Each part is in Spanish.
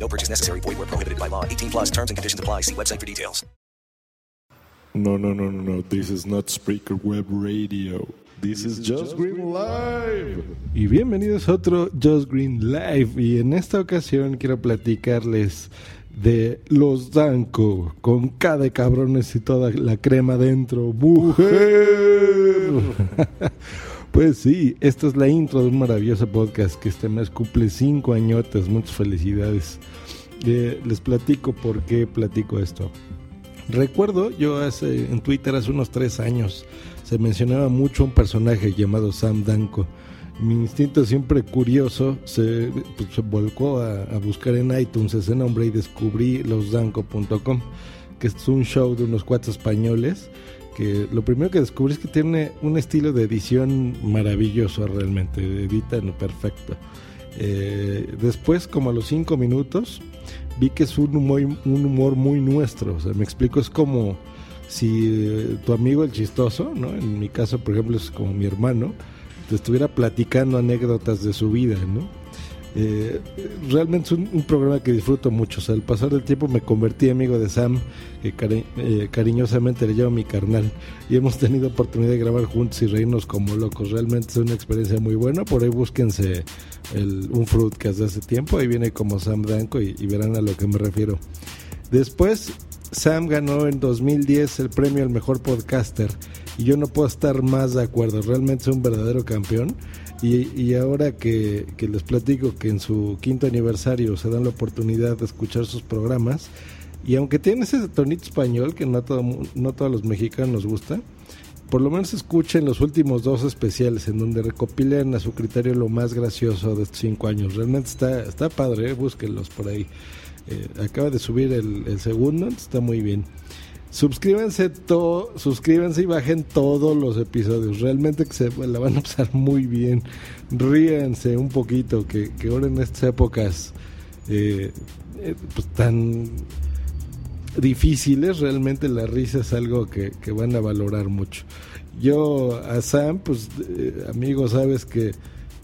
No purchase necessary. Void where prohibited by law. 18 plus terms and conditions apply. See website for details. No, no, no, no, no. This is not Spreaker Web Radio. This is Just Green Live. Y bienvenidos a otro Just Green Live. Y en esta ocasión quiero platicarles de los Danco con K de cabrones y toda la crema dentro. ¡Mujer! pues sí, esta es la intro de un maravilloso podcast que este mes cumple cinco añotes. Muchas felicidades. Eh, les platico por qué platico esto. Recuerdo, yo hace en Twitter hace unos tres años se mencionaba mucho un personaje llamado Sam Danko. Mi instinto siempre curioso se, pues, volcó a, buscar en iTunes ese nombre y descubrí losdanko.com, que es un show de unos cuatro españoles que lo primero que descubrí es que tiene un estilo de edición maravilloso realmente, editan perfecto. Eh, después, como a los cinco minutos, vi que es un humor, un humor muy nuestro. Me explico, es como si eh, tu amigo el chistoso, ¿no? En mi caso, por ejemplo, es como mi hermano, te estuviera platicando anécdotas de su vida, ¿no? Eh, realmente es un, programa que disfruto mucho. Al pasar del tiempo me convertí amigo de Sam, que eh, cariñosamente le llamo mi carnal. Y hemos tenido oportunidad de grabar juntos y reírnos como locos. Realmente es una experiencia muy buena. Por ahí búsquense el, un fruitcast de hace tiempo. Ahí viene como Sam Danko y, y verán a lo que me refiero. Después, Sam ganó en 2010 el premio al mejor podcaster. Y yo no puedo estar más de acuerdo. Realmente es un verdadero campeón. Y, y, ahora que, que, les platico que en su quinto aniversario se dan la oportunidad de escuchar sus programas, y aunque tiene ese tonito español que no, todo, no todos los mexicanos nos gusta, por lo menos escuchen los últimos dos especiales en donde recopilan a su criterio lo más gracioso de estos cinco años. Realmente está, está padre, ¿eh? búsquenlos por ahí. Eh, acaba de subir el, el segundo, está muy bien. Suscríbanse todo, suscríbanse y bajen todos los episodios. Realmente que se la van a pasar muy bien. Ríense un poquito, que, que ahora en estas épocas eh, eh, pues tan difíciles, realmente la risa es algo que, que van a valorar mucho. Yo a Sam, pues eh, amigo, sabes que,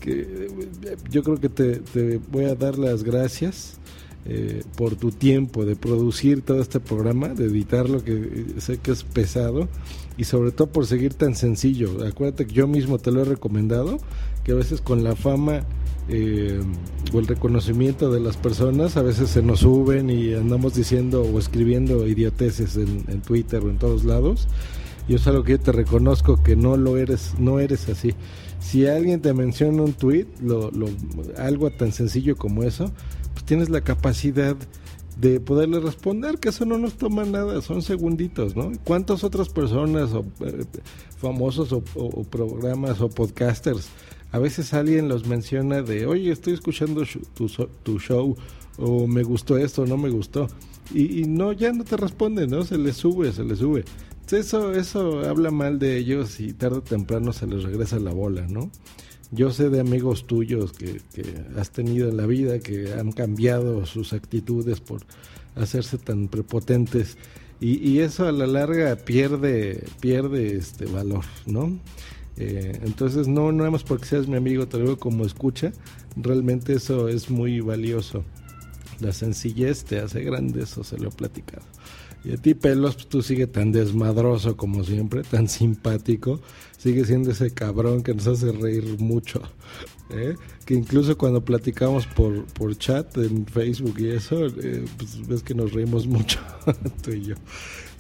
que yo creo que te voy a dar las gracias. Eh, por tu tiempo de producir todo este programa, de editarlo, que sé que es pesado, y sobre todo por seguir tan sencillo. Acuérdate que yo mismo te lo he recomendado, que a veces con la fama eh, o el reconocimiento de las personas, a veces se nos suben y andamos diciendo o escribiendo idioteces en, en Twitter o en todos lados. Y es algo que yo te reconozco que no lo eres, no eres así. Si alguien te menciona un tweet, lo, lo, algo tan sencillo como eso, tienes la capacidad de poderle responder, que eso no nos toma nada, son segunditos, ¿no? ¿Cuántas otras personas, o, eh, famosos o, o, o, programas o podcasters, a veces alguien los menciona de, oye, estoy escuchando tu, tu show, o me gustó esto, no me gustó, y, y, no, ya no te responden, ¿no? Se les sube, se les sube. Eso, eso habla mal de ellos y tarde o temprano se les regresa la bola, ¿no? Yo sé de amigos tuyos que, que, has tenido en la vida que han cambiado sus actitudes por hacerse tan prepotentes y, y eso a la larga pierde pierde este valor, ¿no? Eh, entonces no no hemos porque seas mi amigo, te lo digo como escucha, realmente eso es muy valioso. La sencillez te hace grande, eso se lo he platicado. Y a ti, Pelos, pues, tú sigue tan desmadroso como siempre, tan simpático. Sigue siendo ese cabrón que nos hace reír mucho. ¿eh? Que incluso cuando platicamos por, por chat en Facebook y eso, eh, pues ves que nos reímos mucho, tú y yo.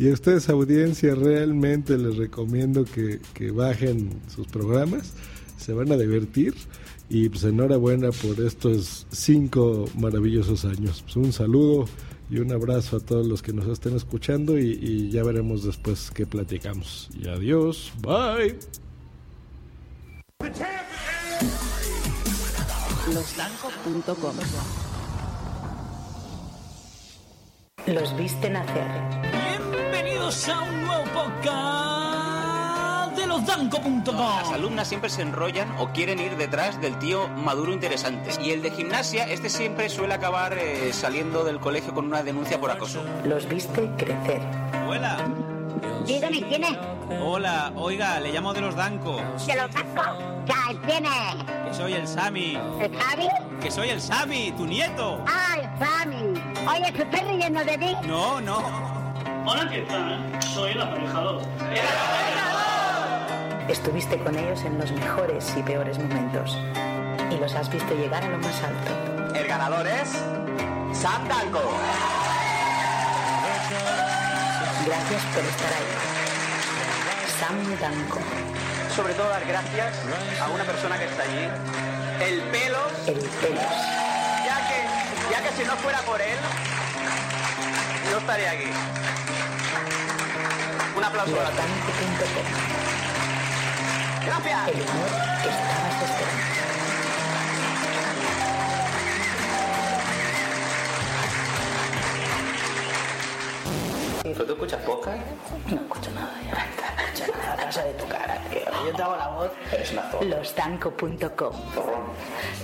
Y a ustedes, audiencia, realmente les recomiendo que, que bajen sus programas. Se van a divertir. Y pues enhorabuena por estos cinco maravillosos años. Pues, un saludo y un abrazo a todos los que nos estén escuchando y, y ya veremos después qué platicamos. Y adiós, bye. Losdanco.com Los viste nacer. Bienvenidos a un nuevo podcast de losdanco.com. Las alumnas siempre se enrollan o quieren ir detrás del tío maduro interesante. Y el de gimnasia, este siempre suele acabar eh, saliendo del colegio con una denuncia por acoso. Los viste crecer. Hola. Dígame, ¿quién es? Hola, oiga, le llamo de los Danco. De los Danco. Ya, ¿quién es? Que soy el Sami. ¿El Javi? Que soy el Sami, tu nieto. Ah, el Sami. Oye, ¿se está riendo de ti? No, no. Hola, ¿qué tal? Soy el aparejador. Estuviste con ellos en los mejores y peores momentos. Y los has visto llegar a lo más alto. El ganador es Sam Danco. Gracias por estar ahí. Sam Danco. Sobre todo dar gracias a una persona que está allí. El pelos. El pelos. Ya que, ya que si no fuera por él, no estaría aquí. Un aplauso a la Losdanco.com. Gracias. El humor que estabas esperando. ¿Tú escuchas podcast? No escucho nada ya. No escucho nada. Casa de tu cara, tío. Yo te hago la voz. Losdanco.com.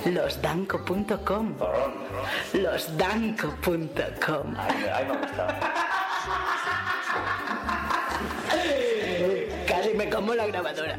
Losdanco.com. Losdanco.com. Ay, me gusta. Casi me como la grabadora.